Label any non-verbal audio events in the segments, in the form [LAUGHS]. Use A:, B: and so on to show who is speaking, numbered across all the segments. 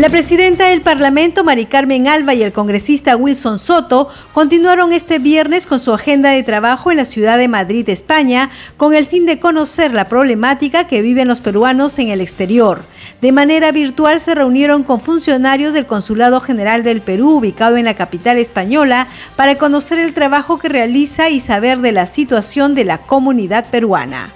A: La presidenta del Parlamento, Mari Carmen Alba, y el congresista Wilson Soto continuaron este viernes con su agenda de trabajo en la ciudad de Madrid, España, con el fin de conocer la problemática que viven los peruanos en el exterior. De manera virtual se reunieron con funcionarios del Consulado General del Perú, ubicado en la capital española, para conocer el trabajo que realiza y saber de la situación de la comunidad peruana.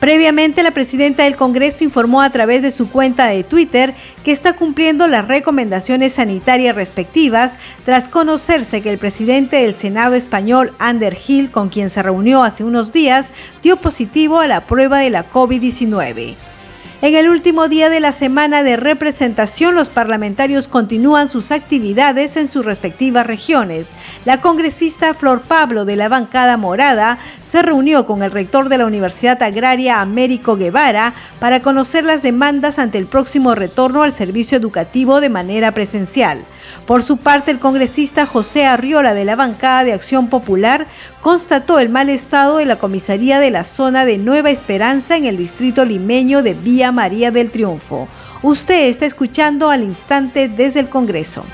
A: Previamente, la presidenta del Congreso informó a través de su cuenta de Twitter que está cumpliendo las recomendaciones sanitarias respectivas tras conocerse que el presidente del Senado español, Ander Hill, con quien se reunió hace unos días, dio positivo a la prueba de la COVID-19. En el último día de la semana de representación, los parlamentarios continúan sus actividades en sus respectivas regiones. La congresista Flor Pablo de la bancada morada se reunió con el rector de la Universidad Agraria Américo Guevara para conocer las demandas ante el próximo retorno al servicio educativo de manera presencial. Por su parte, el congresista José Arriola de la bancada de Acción Popular constató el mal estado de la comisaría de la zona de Nueva Esperanza en el distrito limeño de Vía María del Triunfo. Usted está escuchando al instante desde el Congreso.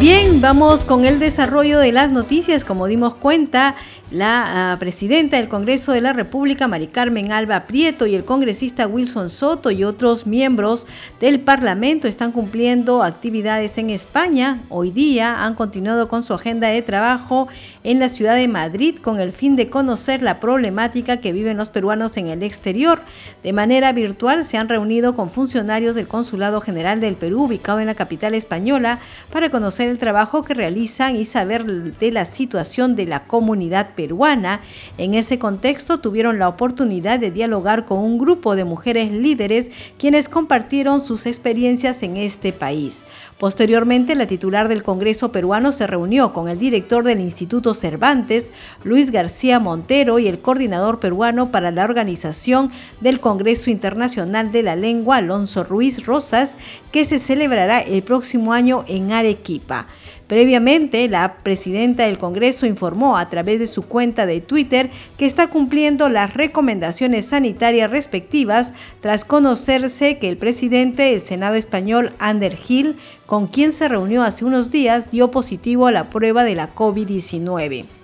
A: Bien, vamos con el desarrollo de las noticias. Como dimos cuenta, la ah, presidenta del Congreso de la República, Mari Carmen Alba Prieto, y el congresista Wilson Soto y otros miembros del Parlamento están cumpliendo actividades en España. Hoy día han continuado con su agenda de trabajo en la ciudad de Madrid con el fin de conocer la problemática que viven los peruanos en el exterior. De manera virtual se han reunido con funcionarios del Consulado General del Perú, ubicado en la capital española, para conocer el trabajo que realizan y saber de la situación de la comunidad peruana. En ese contexto tuvieron la oportunidad de dialogar con un grupo de mujeres líderes quienes compartieron sus experiencias en este país. Posteriormente, la titular del Congreso peruano se reunió con el director del Instituto Cervantes, Luis García Montero, y el coordinador peruano para la organización del Congreso Internacional de la Lengua, Alonso Ruiz Rosas, que se celebrará el próximo año en Arequipa. Previamente, la presidenta del Congreso informó a través de su cuenta de Twitter que está cumpliendo las recomendaciones sanitarias respectivas tras conocerse que el presidente del Senado español, Ander Gil, con quien se reunió hace unos días, dio positivo a la prueba de la COVID-19.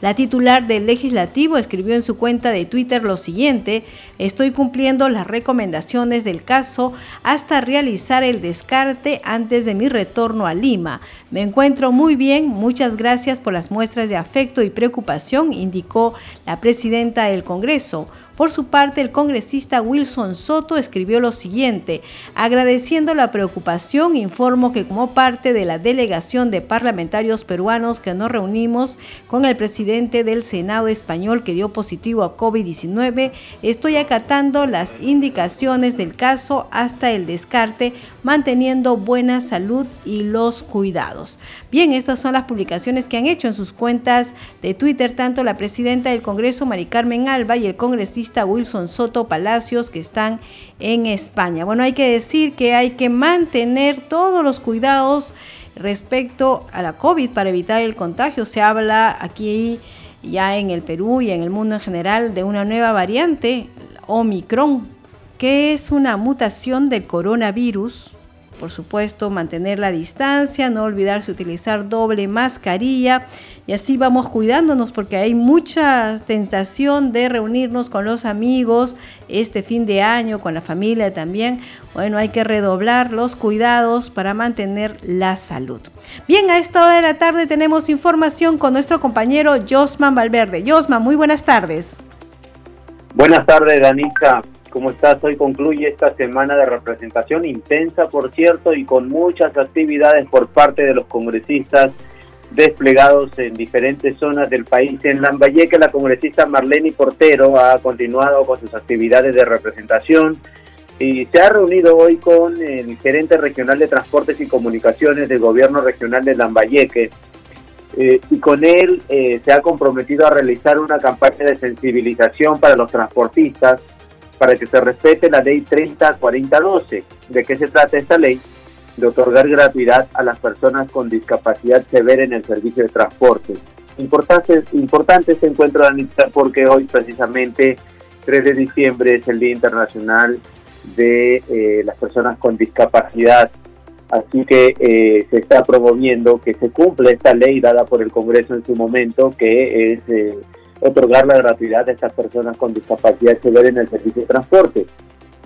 A: La titular del legislativo escribió en su cuenta de Twitter lo siguiente, estoy cumpliendo las recomendaciones del caso hasta realizar el descarte antes de mi retorno a Lima. Me encuentro muy bien, muchas gracias por las muestras de afecto y preocupación, indicó la presidenta del Congreso. Por su parte, el congresista Wilson Soto escribió lo siguiente, agradeciendo la preocupación, informo que como parte de la delegación de parlamentarios peruanos que nos reunimos con el presidente del Senado español que dio positivo a COVID-19, estoy acatando las indicaciones del caso hasta el descarte, manteniendo buena salud y los cuidados. Bien, estas son las publicaciones que han hecho en sus cuentas de Twitter tanto la presidenta del Congreso, Mari Carmen Alba, y el congresista Wilson Soto Palacios que están en España. Bueno, hay que decir que hay que mantener todos los cuidados respecto a la COVID para evitar el contagio. Se habla aquí ya en el Perú y en el mundo en general de una nueva variante, Omicron, que es una mutación del coronavirus por supuesto, mantener la distancia, no olvidarse utilizar doble mascarilla y así vamos cuidándonos porque hay mucha tentación de reunirnos con los amigos este fin de año, con la familia también. Bueno, hay que redoblar los cuidados para mantener la salud. Bien, a esta hora de la tarde tenemos información con nuestro compañero Josman Valverde. Josman, muy buenas tardes.
B: Buenas tardes, Danita. ¿Cómo estás? Hoy concluye esta semana de representación intensa, por cierto, y con muchas actividades por parte de los congresistas desplegados en diferentes zonas del país. En Lambayeque, la congresista Marlene Portero ha continuado con sus actividades de representación y se ha reunido hoy con el gerente regional de Transportes y Comunicaciones del Gobierno Regional de Lambayeque eh, y con él eh, se ha comprometido a realizar una campaña de sensibilización para los transportistas para que se respete la ley 304012. ¿De qué se trata esta ley? De otorgar gratuidad a las personas con discapacidad severa en el servicio de transporte. Importante, importante este encuentro, porque hoy precisamente 3 de diciembre es el Día Internacional de eh, las personas con discapacidad. Así que eh, se está promoviendo que se cumpla esta ley dada por el Congreso en su momento, que es eh, otorgar la gratuidad a estas personas con discapacidad severa en el servicio de transporte.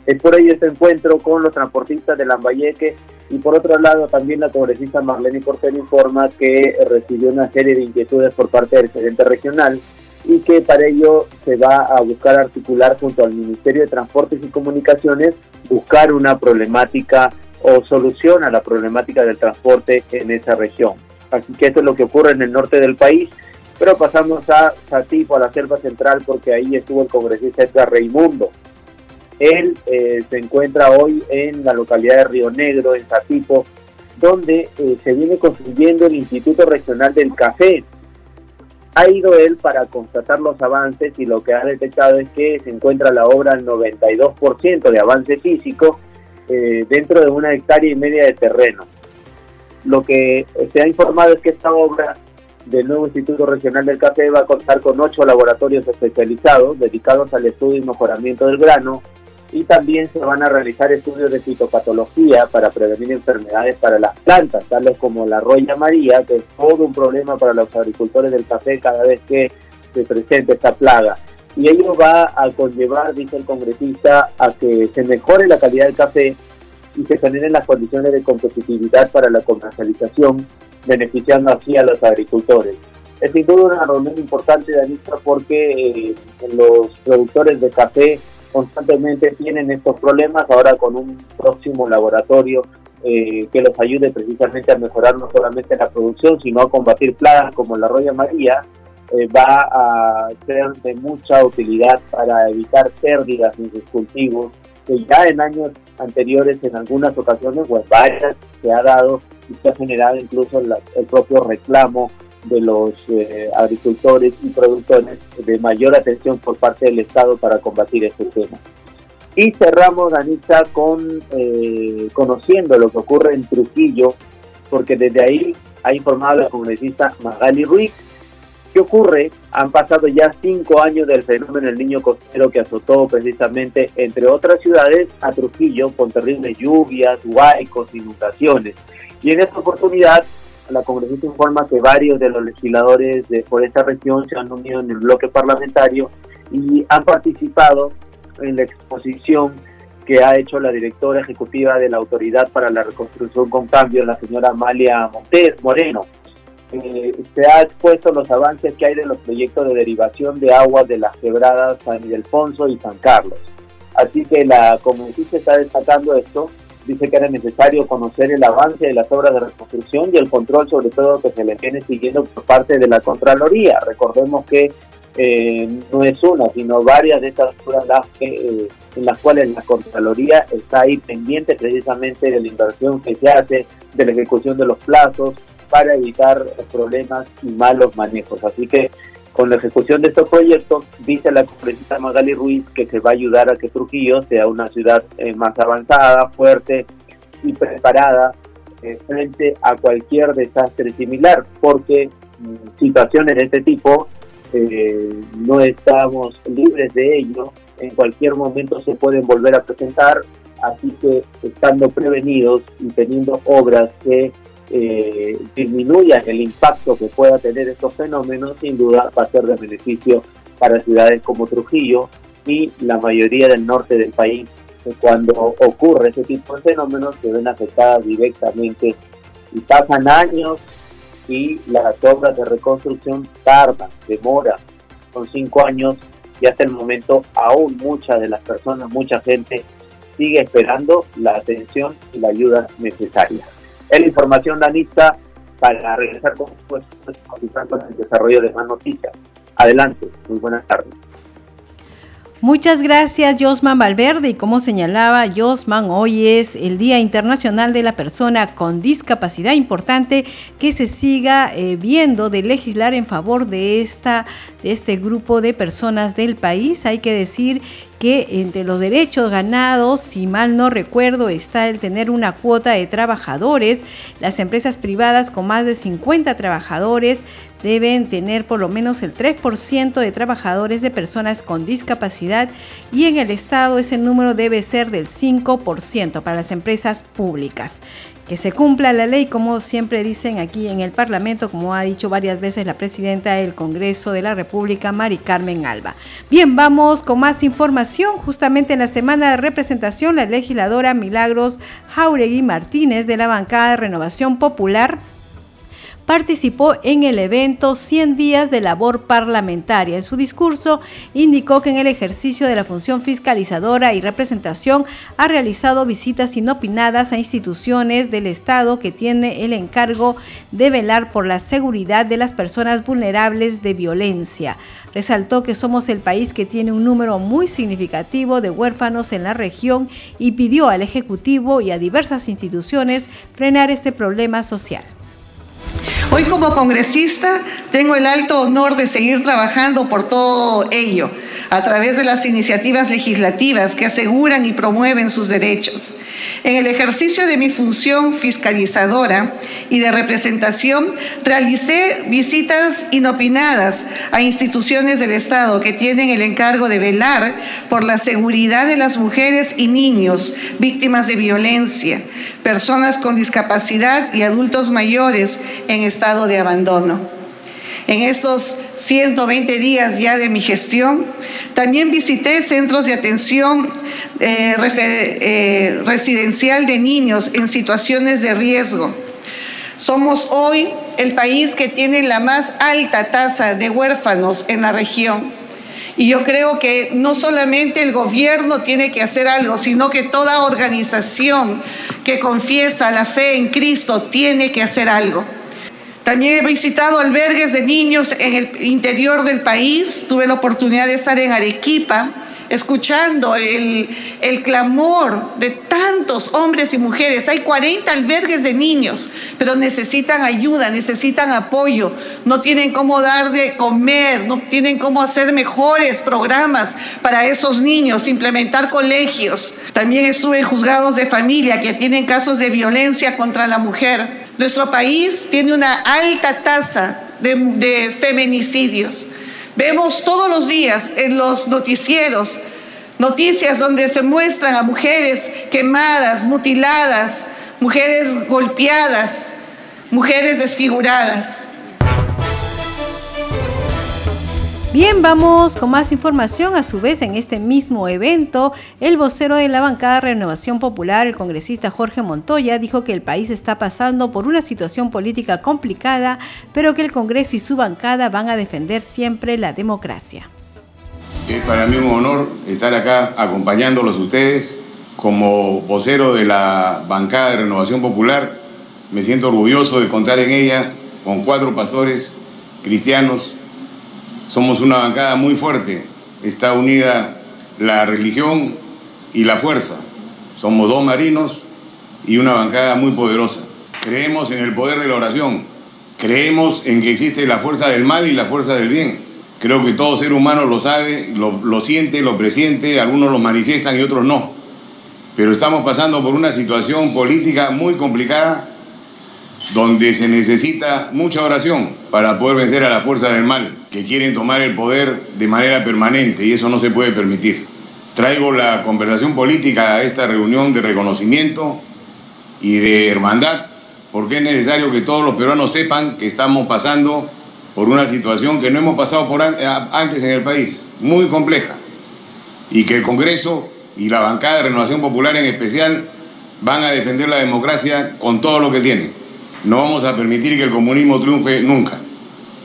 B: Es por ello este encuentro con los transportistas de Lambayeque y por otro lado también la congresista Marlene Cortés informa que recibió una serie de inquietudes por parte del gerente regional y que para ello se va a buscar articular junto al Ministerio de Transportes y Comunicaciones, buscar una problemática o solución a la problemática del transporte en esa región. Así que esto es lo que ocurre en el norte del país, pero pasamos a Satipo, a la selva central, porque ahí estuvo el congresista Edgar Raimundo. Él eh, se encuentra hoy en la localidad de Río Negro, en Satipo, donde eh, se viene construyendo el Instituto Regional del Café, ha ido él para constatar los avances y lo que ha detectado es que se encuentra la obra al 92% de avance físico eh, dentro de una hectárea y media de terreno. Lo que se ha informado es que esta obra del nuevo Instituto Regional del Café va a contar con ocho laboratorios especializados dedicados al estudio y mejoramiento del grano, y también se van a realizar estudios de fitopatología para prevenir enfermedades para las plantas, tales como la roya maría, que es todo un problema para los agricultores del café cada vez que se presenta esta plaga. Y ello va a conllevar, dice el congresista, a que se mejore la calidad del café y se generen las condiciones de competitividad para la comercialización, beneficiando así a los agricultores. Es sin duda una reunión importante, Danita, porque eh, los productores de café constantemente tienen estos problemas, ahora con un próximo laboratorio eh, que los ayude precisamente a mejorar no solamente la producción, sino a combatir plagas como la roya maría, eh, va a ser de mucha utilidad para evitar pérdidas en sus cultivos, que ya en años anteriores, en algunas ocasiones, pues varias se ha dado se ha generado incluso el propio reclamo de los eh, agricultores y productores de mayor atención por parte del Estado para combatir este tema. Y cerramos, Anita, con eh, conociendo lo que ocurre en Trujillo, porque desde ahí ha informado la congresista Magali Ruiz. ¿Qué ocurre? Han pasado ya cinco años del fenómeno del niño costero que azotó precisamente, entre otras ciudades, a Trujillo con terribles lluvias, huaicos, inundaciones. Y en esta oportunidad la congresista informa que varios de los legisladores de, por esta región se han unido en el bloque parlamentario y han participado en la exposición que ha hecho la directora ejecutiva de la Autoridad para la Reconstrucción con Cambio, la señora Amalia Montes Moreno. Eh, se ha expuesto los avances que hay de los proyectos de derivación de aguas de las quebradas San Ildefonso y San Carlos. Así que la congresista está destacando esto dice que era necesario conocer el avance de las obras de reconstrucción y el control sobre todo que se le viene siguiendo por parte de la Contraloría. Recordemos que eh, no es una, sino varias de estas obras eh, en las cuales la Contraloría está ahí pendiente precisamente de la inversión que se hace, de la ejecución de los plazos para evitar problemas y malos manejos. Así que con la ejecución de estos proyectos, dice la congresista Magali Ruiz que se va a ayudar a que Trujillo sea una ciudad eh, más avanzada, fuerte y preparada eh, frente a cualquier desastre similar, porque mm, situaciones de este tipo eh, no estamos libres de ello, en cualquier momento se pueden volver a presentar, así que estando prevenidos y teniendo obras que eh, disminuya el impacto que pueda tener estos fenómenos, sin duda va a ser de beneficio para ciudades como Trujillo y la mayoría del norte del país. Cuando ocurre ese tipo de fenómenos se ven afectadas directamente y pasan años y las obras de reconstrucción tardan, demoran, son cinco años y hasta el momento aún muchas de las personas, mucha gente sigue esperando la atención y la ayuda necesaria. Es la información, Danita, para regresar con, el desarrollo de más noticias. Adelante, muy buenas tardes.
A: Muchas gracias, Josman Valverde. Y como señalaba Josman, hoy es el Día Internacional de la Persona con Discapacidad. Importante que se siga eh, viendo de legislar en favor de, esta, de este grupo de personas del país. Hay que decir que entre los derechos ganados, si mal no recuerdo, está el tener una cuota de trabajadores. Las empresas privadas con más de 50 trabajadores deben tener por lo menos el 3% de trabajadores de personas con discapacidad y en el Estado ese número debe ser del 5% para las empresas públicas. Que se cumpla la ley, como siempre dicen aquí en el Parlamento, como ha dicho varias veces la presidenta del Congreso de la República, Mari Carmen Alba. Bien, vamos con más información. Justamente en la semana de representación, la legisladora Milagros Jauregui Martínez de la bancada de Renovación Popular participó en el evento 100 días de labor parlamentaria. En su discurso indicó que en el ejercicio de la función fiscalizadora y representación ha realizado visitas inopinadas a instituciones del Estado que tiene el encargo de velar por la seguridad de las personas vulnerables de violencia. Resaltó que somos el país que tiene un número muy significativo de huérfanos en la región y pidió al Ejecutivo y a diversas instituciones frenar este problema social.
C: Hoy como congresista tengo el alto honor de seguir trabajando por todo ello a través de las iniciativas legislativas que aseguran y promueven sus derechos. En el ejercicio de mi función fiscalizadora y de representación, realicé visitas inopinadas a instituciones del Estado que tienen el encargo de velar por la seguridad de las mujeres y niños víctimas de violencia, personas con discapacidad y adultos mayores en estado de abandono. En estos 120 días ya de mi gestión, también visité centros de atención eh, eh, residencial de niños en situaciones de riesgo. Somos hoy el país que tiene la más alta tasa de huérfanos en la región. Y yo creo que no solamente el gobierno tiene que hacer algo, sino que toda organización que confiesa la fe en Cristo tiene que hacer algo. También he visitado albergues de niños en el interior del país. Tuve la oportunidad de estar en Arequipa, escuchando el, clamor de tantos hombres y mujeres. Hay 40 albergues de niños, pero necesitan ayuda, necesitan apoyo. No tienen cómo dar de comer, no tienen cómo hacer mejores programas para esos niños, implementar colegios. También estuve en juzgados de familia que tienen casos de violencia contra la mujer nuestro país tiene una alta tasa de, feminicidios. Vemos todos los días en los noticieros noticias donde se muestran a mujeres quemadas, mutiladas, mujeres golpeadas, mujeres desfiguradas.
A: Bien, vamos con más información. A su vez, en este mismo evento, el vocero de la bancada Renovación Popular, el congresista Jorge Montoya, dijo que el país está pasando por una situación política complicada, pero que el Congreso y su bancada van a defender siempre la democracia.
D: Es para mí un honor estar acá acompañándolos ustedes como vocero de la bancada de Renovación Popular. Me siento orgulloso de contar en ella con cuatro pastores cristianos somos una bancada muy fuerte. Está unida la religión y la fuerza. Somos dos marinos y una bancada muy poderosa. Creemos en el poder de la oración. Creemos en que existe la fuerza del mal y la fuerza del bien. Creo que todo ser humano lo sabe, lo, siente, lo presiente, algunos lo manifiestan y otros no. Pero estamos pasando por una situación política muy complicada donde se necesita mucha oración para poder vencer a la fuerza del mal, que quieren tomar el poder de manera permanente y eso no se puede permitir. Traigo la conversación política a esta reunión de reconocimiento y de hermandad, porque es necesario que todos los peruanos sepan que estamos pasando por una situación que no hemos pasado por antes en el país, muy compleja, y que el Congreso y la bancada de Renovación Popular en especial van a defender la democracia con todo lo que tienen. No vamos a permitir que el comunismo triunfe nunca.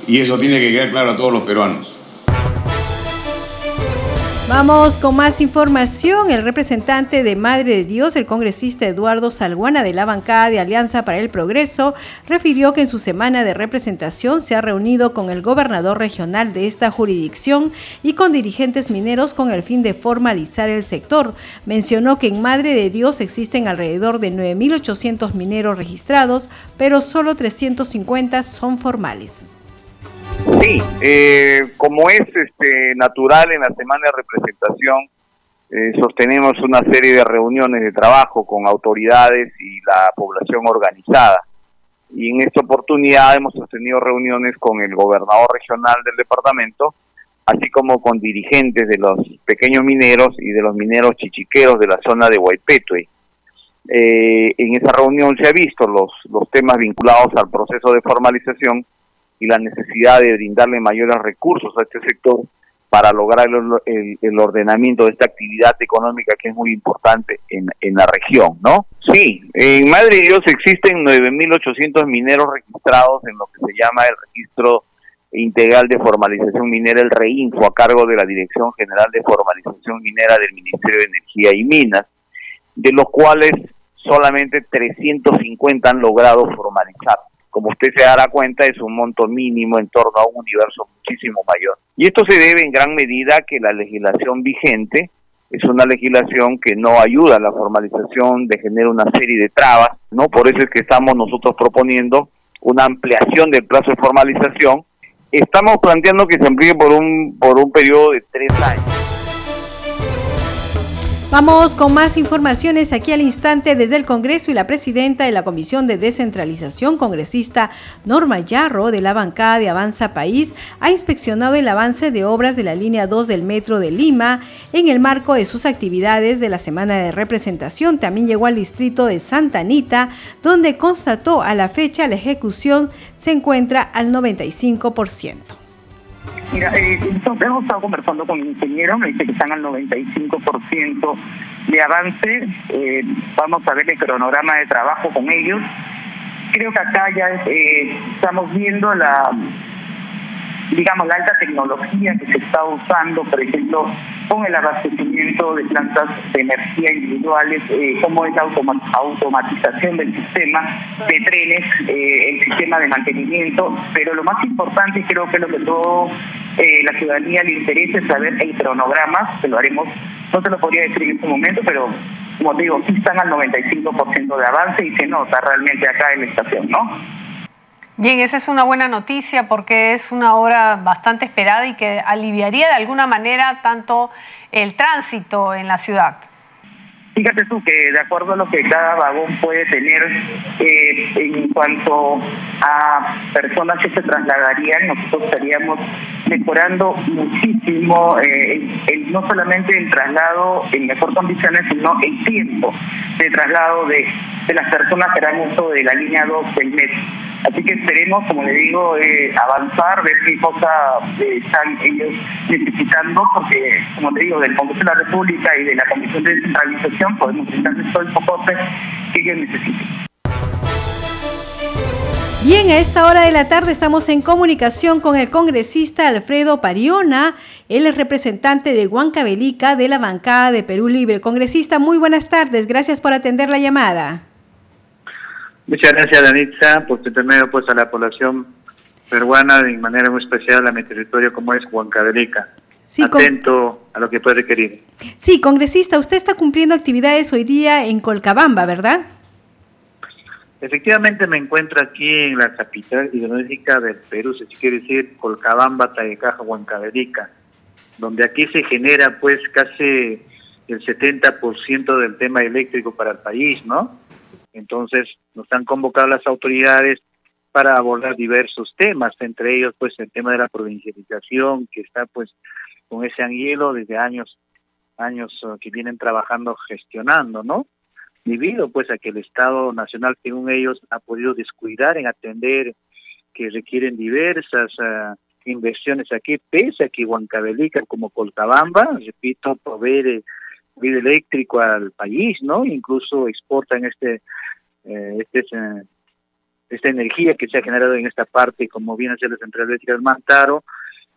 D: Y eso tiene que quedar claro a todos los peruanos.
A: Vamos con más información. El representante de Madre de Dios, el congresista Eduardo Salguana de la bancada de Alianza para el Progreso, refirió que en su semana de representación se ha reunido con el gobernador regional de esta jurisdicción y con dirigentes mineros con el fin de formalizar el sector. Mencionó que en Madre de Dios existen alrededor de 9.800 mineros registrados, pero solo 350 son formales.
E: Sí, eh, como es este, natural en la semana de representación, eh, sostenemos una serie de reuniones de trabajo con autoridades y la población organizada. Y en esta oportunidad hemos sostenido reuniones con el gobernador regional del departamento, así como con dirigentes de los pequeños mineros y de los mineros chichiqueros de la zona de Huaypetue. Eh, en esa reunión se ha visto los, los temas vinculados al proceso de formalización y la necesidad de brindarle mayores recursos a este sector para lograr el, ordenamiento de esta actividad económica que es muy importante en, la región, ¿no? Sí, en Madre Dios existen 9.800 mineros registrados en lo que se llama el registro integral de formalización minera, el REINFO, a cargo de la Dirección General de Formalización Minera del Ministerio de Energía y Minas, de los cuales solamente 350 han logrado formalizar como usted se dará cuenta, es un monto mínimo en torno a un universo muchísimo mayor. Y esto se debe en gran medida a que la legislación vigente es una legislación que no ayuda a la formalización, de genera una serie de trabas, ¿no? Por eso es que estamos nosotros proponiendo una ampliación del plazo de formalización. Estamos planteando que se amplíe por un, por un periodo de tres años.
A: Vamos con más informaciones aquí al instante desde el Congreso y la presidenta de la Comisión de Descentralización, congresista Norma Yarro de la bancada de Avanza País, ha inspeccionado el avance de obras de la línea 2 del Metro de Lima en el marco de sus actividades de la semana de representación. También llegó al distrito de Santa Anita, donde constató a la fecha la ejecución se encuentra al 95%.
F: Mira, eh, hemos estado conversando con el ingeniero, me dice que están al 95% de avance. Eh, vamos a ver el cronograma de trabajo con ellos. Creo que acá ya eh, estamos viendo la digamos, la alta tecnología que se está usando, por ejemplo, con el abastecimiento de plantas de energía individuales, eh, como es la automatización del sistema de trenes, eh, el sistema de mantenimiento, pero lo más importante, creo que lo que todo eh, la ciudadanía le interesa es saber el cronograma, que lo haremos, no se lo podría decir en este momento, pero como te digo, sí están al 95% de avance y se nota realmente acá en la estación, ¿no?
G: Bien, esa es una buena noticia porque es una obra bastante esperada y que aliviaría de alguna manera tanto el tránsito en la ciudad.
F: Fíjate tú que de acuerdo a lo que cada vagón puede tener eh, en cuanto a personas que se trasladarían, nosotros estaríamos mejorando muchísimo eh, el, no solamente el traslado en mejor condiciones, sino el tiempo de traslado de, las personas que harán uso de la línea 2 del metro. Así que esperemos, como le digo, eh, avanzar, ver qué cosa están ellos necesitando, porque, como te digo, del Congreso de la República y de la Comisión de Descentralización, podemos todo el soporte que ellos necesiten.
A: Bien, a esta hora de la tarde estamos en comunicación con el congresista Alfredo Pariona, él es representante de Huancavelica de la bancada de Perú Libre. Congresista, muy buenas tardes, gracias por atender la llamada.
H: Muchas gracias, Danitza, por tener pues, a la población peruana de manera muy especial a mi territorio como es Huancavelica atento a lo que puede requerir.
A: Sí, congresista, usted está cumpliendo actividades hoy día en Colcabamba, ¿verdad?
H: Efectivamente me encuentro aquí en la capital hidrológica del Perú, se quiere decir Colcabamba, Tayecaja, Huancavelica, donde aquí se genera pues casi el 70% del tema eléctrico para el país, ¿no? Entonces nos han convocado las autoridades para abordar diversos temas, entre ellos pues el tema de la provincialización, que está pues con ese anguilo desde años, años uh, que vienen trabajando, gestionando, ¿no? Debido pues a que el Estado Nacional, según ellos, ha podido descuidar en atender que requieren diversas uh, inversiones aquí, pese a que Huancavelica como Coltabamba, repito, provee vida eléctrico al país, ¿no? Incluso exportan este, eh, este, eh, esta energía que se ha generado en esta parte, como viene a ser la central eléctrica del Mantaro,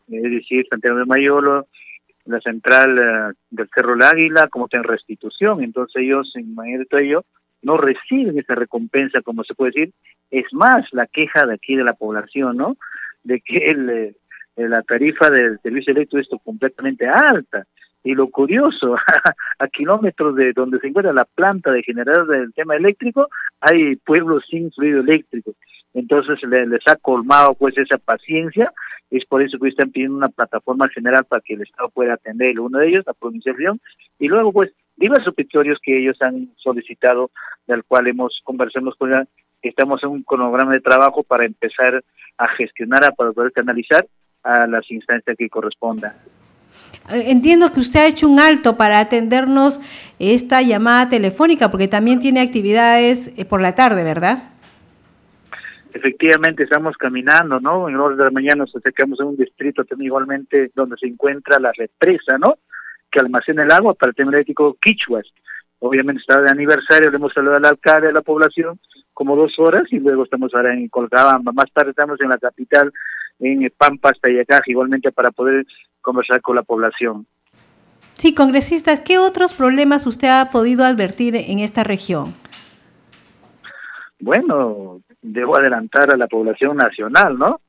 H: es decir, Santiago de Mayolo, la central eh, del Cerro del Águila, como está en restitución. Entonces ellos, en manera de todo ello, no reciben esa recompensa, como se puede decir. Es más, la queja de aquí de la población, ¿no? De que el, eh, la tarifa del servicio eléctrico es completamente alta. Y lo curioso, [LAUGHS] a kilómetros de donde se encuentra la planta de generador del tema eléctrico, hay pueblos sin fluido eléctrico. Entonces les ha colmado pues esa paciencia, es por eso que están pidiendo una plataforma general para que el Estado pueda atender uno de ellos, la provinciación, y luego pues diversos petitorios que ellos han solicitado, del cual hemos conversado con ella, estamos en un cronograma de trabajo para empezar a gestionar, para poder canalizar a las instancias que correspondan.
A: Eh, entiendo que usted ha hecho un alto para atendernos esta llamada telefónica, porque también tiene actividades eh, por la tarde, ¿verdad?
H: Efectivamente, estamos caminando, ¿no? En horas de la mañana nos acercamos a un distrito también igualmente donde se encuentra la represa, ¿no? Que almacena el agua para el tema eléctrico Quichuas. Obviamente está de aniversario, le hemos saludado al alcalde de la población como dos horas y luego estamos ahora en Colcabamba. Más tarde estamos en la capital, en Pampas, Tayacaja, igualmente para poder conversar con la población.
A: Sí, congresistas, ¿qué otros problemas usted ha podido advertir en esta región?
H: Bueno, debo adelantar a la población nacional, ¿no?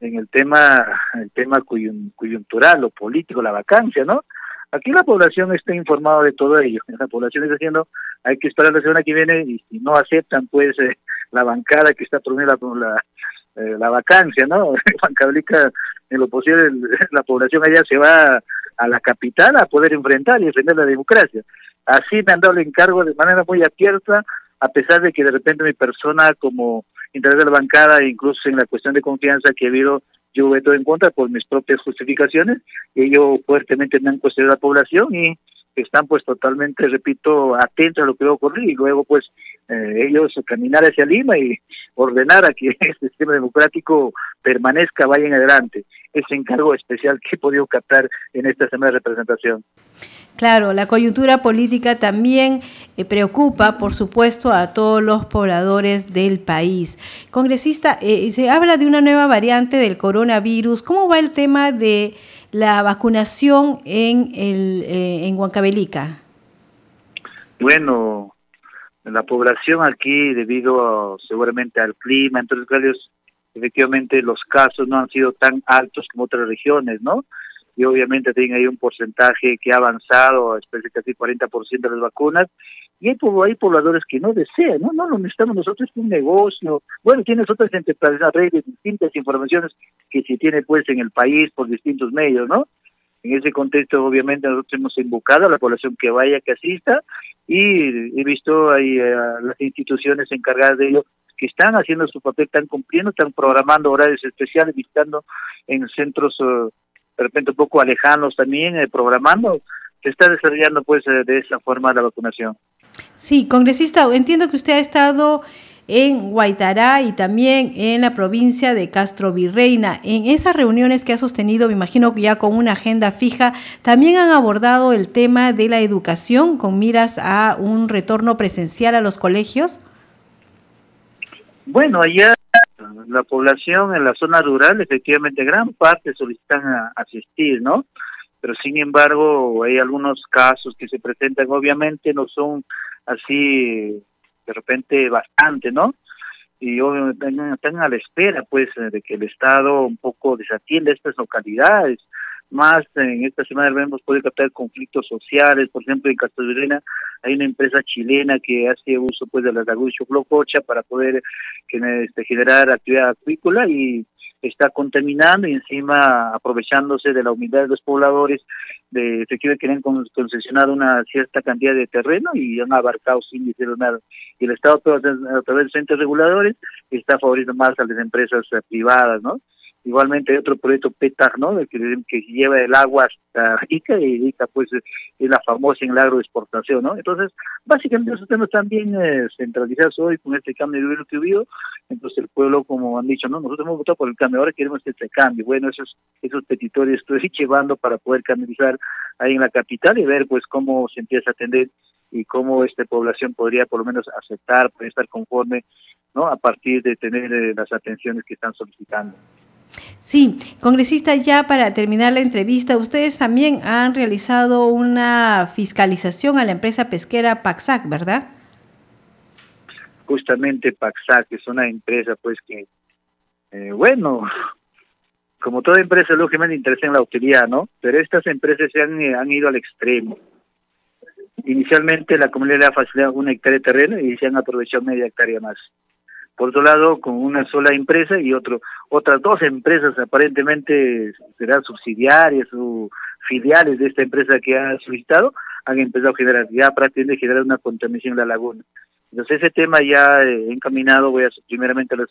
H: En el tema, el tema coyuntural o político, la vacancia, ¿no? Aquí la población está informada de todo ello. [LAUGHS] La población está diciendo, hay que esperar la semana que viene y si no aceptan, pues, eh, la bancada que está promoviendo la, la, eh, la vacancia, ¿no? [LAUGHS] Bancablica, en lo posible, [LAUGHS] la población allá se va a la capital a poder enfrentar y defender la democracia. Así me han dado el encargo de manera muy abierta, a pesar de que de repente mi persona como integrante de la bancada, incluso en la cuestión de confianza que ha habido, yo veto en contra por mis propias justificaciones, y ellos fuertemente me han cuestionado la población y están pues totalmente, repito, atentos a lo que va a ocurrir y luego pues eh, ellos caminar hacia Lima y ordenar a que [LAUGHS] este sistema democrático permanezca, vaya en adelante. Ese encargo especial que he podido captar en esta semana de representación.
A: Claro, la coyuntura política también eh, preocupa, por supuesto, a todos los pobladores del país. Congresista, eh, se habla de una nueva variante del coronavirus. ¿Cómo va el tema de la vacunación en, el, eh, en Huancavelica?
H: Bueno, la población aquí, debido seguramente al clima, entonces, efectivamente los casos no han sido tan altos como otras regiones, ¿no? Y obviamente tienen ahí un porcentaje que ha avanzado, especialmente casi 40% de las vacunas, y hay, hay pobladores que no desean, no, no lo necesitamos nosotros, es un negocio. Bueno, tienes otras redes, distintas informaciones que se tiene pues en el país por distintos medios, ¿no? En ese contexto, obviamente, nosotros hemos invocado a la población que vaya, que asista, y he visto ahí a las instituciones encargadas de ello que están haciendo su papel, están cumpliendo, están programando horarios especiales, visitando en centros eh, de repente un poco alejanos también, eh, programando, se está desarrollando pues eh, de esa forma la vacunación.
A: Sí, congresista, entiendo que usted ha estado en Guaitará y también en la provincia de Castro Virreina. En esas reuniones que ha sostenido, me imagino que ya con una agenda fija, también han abordado el tema de la educación con miras a un retorno presencial a los colegios.
H: Bueno, allá la población en la zona rural, efectivamente, gran parte solicitan asistir, ¿no? pero sin embargo hay algunos casos que se presentan, obviamente no son así de repente bastante, ¿no? Y obviamente están a la espera, pues, de que el Estado un poco desatienda estas localidades. Más en esta semana hemos podido captar conflictos sociales, por ejemplo, en Castellana hay una empresa chilena que hace uso pues de la laguna Choclococha para poder este, generar actividad acuícola y está contaminando y encima aprovechándose de la humildad de los pobladores, de efectivamente quieren concesionar una cierta cantidad de terreno y han abarcado sin decir nada. Y el Estado a través de centros reguladores está favoreciendo más a las empresas privadas, ¿no? Igualmente hay otro proyecto PETAR, ¿no? Que, que lleva el agua hasta Ica y Ica pues es la famosa en la agroexportación, ¿no? Entonces, básicamente esos temas están eh, centralizados hoy con este cambio de gobierno que hubo. Entonces el pueblo, como han dicho, ¿no? Nosotros hemos votado por el cambio, ahora queremos este cambio. Bueno, esos, esos petitorios estoy [LAUGHS] llevando para poder canalizar ahí en la capital y ver pues cómo se empieza a atender y cómo esta población podría por lo menos aceptar, puede estar conforme, ¿no? A partir de tener eh, las atenciones que están solicitando.
A: Sí, congresista, ya para terminar la entrevista, ustedes también han realizado una fiscalización a la empresa pesquera Paxac, ¿verdad?
H: Justamente Paxac es una empresa pues que, eh, bueno, como toda empresa lógicamente interesa en la utilidad, ¿no? Pero estas empresas se han, han ido al extremo. Inicialmente la comunidad le ha facilitado una hectárea de terreno y se han aprovechado media hectárea más por otro lado con una sola empresa y otro otras dos empresas aparentemente serán subsidiarias o filiales de esta empresa que ha solicitado han empezado a generar ya prácticamente generar una contaminación en la laguna entonces ese tema ya he encaminado voy a primeramente a las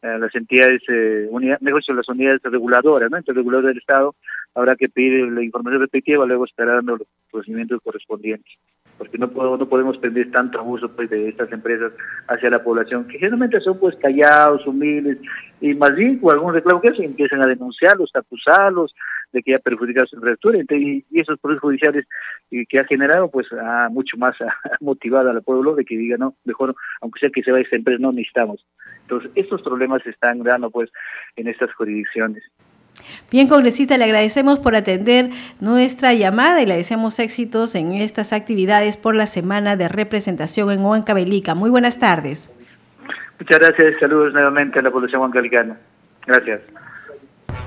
H: las entidades, eh, mejor dicho, las unidades reguladoras, ¿no? Entre el regulador del Estado habrá que pedir la información respectiva, luego esperando los procedimientos correspondientes porque no, no podemos pedir tanto abuso pues de estas empresas hacia la población, que generalmente son pues callados, humildes, y más bien con algún reclamo que se empiezan a denunciarlos, a acusarlos de que ya perjudicaron su infraestructura, y, esos procesos judiciales que ha generado pues ha mucho más [LAUGHS] motivado al pueblo de que diga no, mejor, aunque sea que se vaya esta empresa, no necesitamos. Entonces, estos problemas se están dando pues en estas jurisdicciones.
A: Bien, congresista, le agradecemos por atender nuestra llamada y le deseamos éxitos en estas actividades por la semana de representación en Huancavelica. Muy buenas tardes.
H: Muchas gracias. Saludos nuevamente a la población huancalicana. Gracias.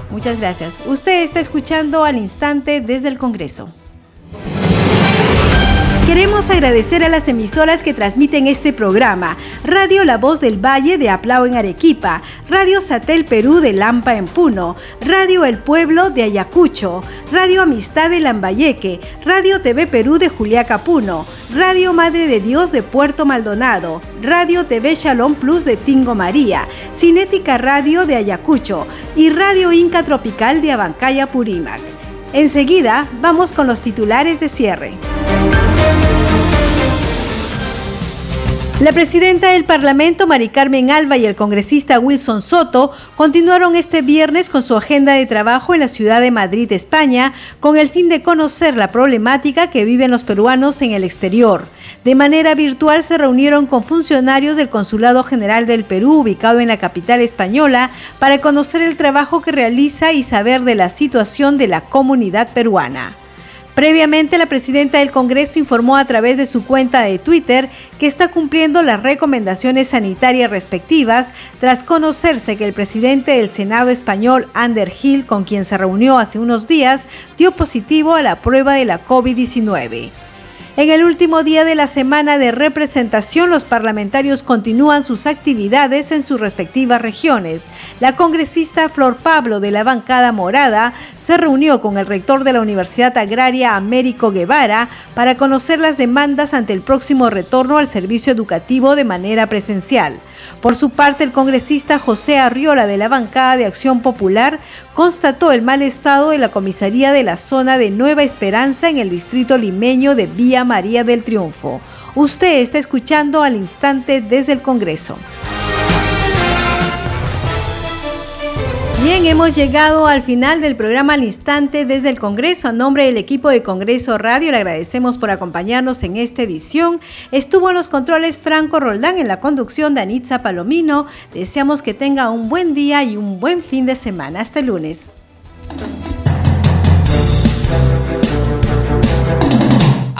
A: Muchas gracias. Usted está escuchando al instante desde el Congreso. Queremos agradecer a las emisoras que transmiten este programa. Radio La Voz del Valle de Aplao en Arequipa, Radio Satel Perú de Lampa en Puno, Radio El Pueblo de Ayacucho, Radio Amistad de Lambayeque, Radio TV Perú de Juliaca Puno, Radio Madre de Dios de Puerto Maldonado, Radio TV Shalom Plus de Tingo María, Cinética Radio de Ayacucho. Y Radio Inca Tropical de Abancaya Purímac. Enseguida vamos con los titulares de cierre. La presidenta del Parlamento, Mari Carmen Alba, y el congresista Wilson Soto continuaron este viernes con su agenda de trabajo en la ciudad de Madrid, España, con el fin de conocer la problemática que viven los peruanos en el exterior. De manera virtual se reunieron con funcionarios del Consulado General del Perú, ubicado en la capital española, para conocer el trabajo que realiza y saber de la situación de la comunidad peruana. Previamente, la presidenta del Congreso informó a través de su cuenta de Twitter que está cumpliendo las recomendaciones sanitarias respectivas tras conocerse que el presidente del Senado español, Ander Hill, con quien se reunió hace unos días, dio positivo a la prueba de la COVID-19. En el último día de la semana de representación, los parlamentarios continúan sus actividades en sus respectivas regiones. La congresista Flor Pablo de la bancada morada se reunió con el rector de la Universidad Agraria Américo Guevara para conocer las demandas ante el próximo retorno al servicio educativo de manera presencial. Por su parte, el congresista José Arriola de la bancada de Acción Popular constató el mal estado de la comisaría de la zona de Nueva Esperanza en el distrito limeño de Vía María del Triunfo. Usted está escuchando al instante desde el Congreso. Bien, hemos llegado al final del programa al instante desde el Congreso. A nombre del equipo de Congreso Radio le agradecemos por acompañarnos en esta edición. Estuvo en los controles Franco Roldán en la conducción de Anitza Palomino. Deseamos que tenga un buen día y un buen fin de semana. Hasta el lunes.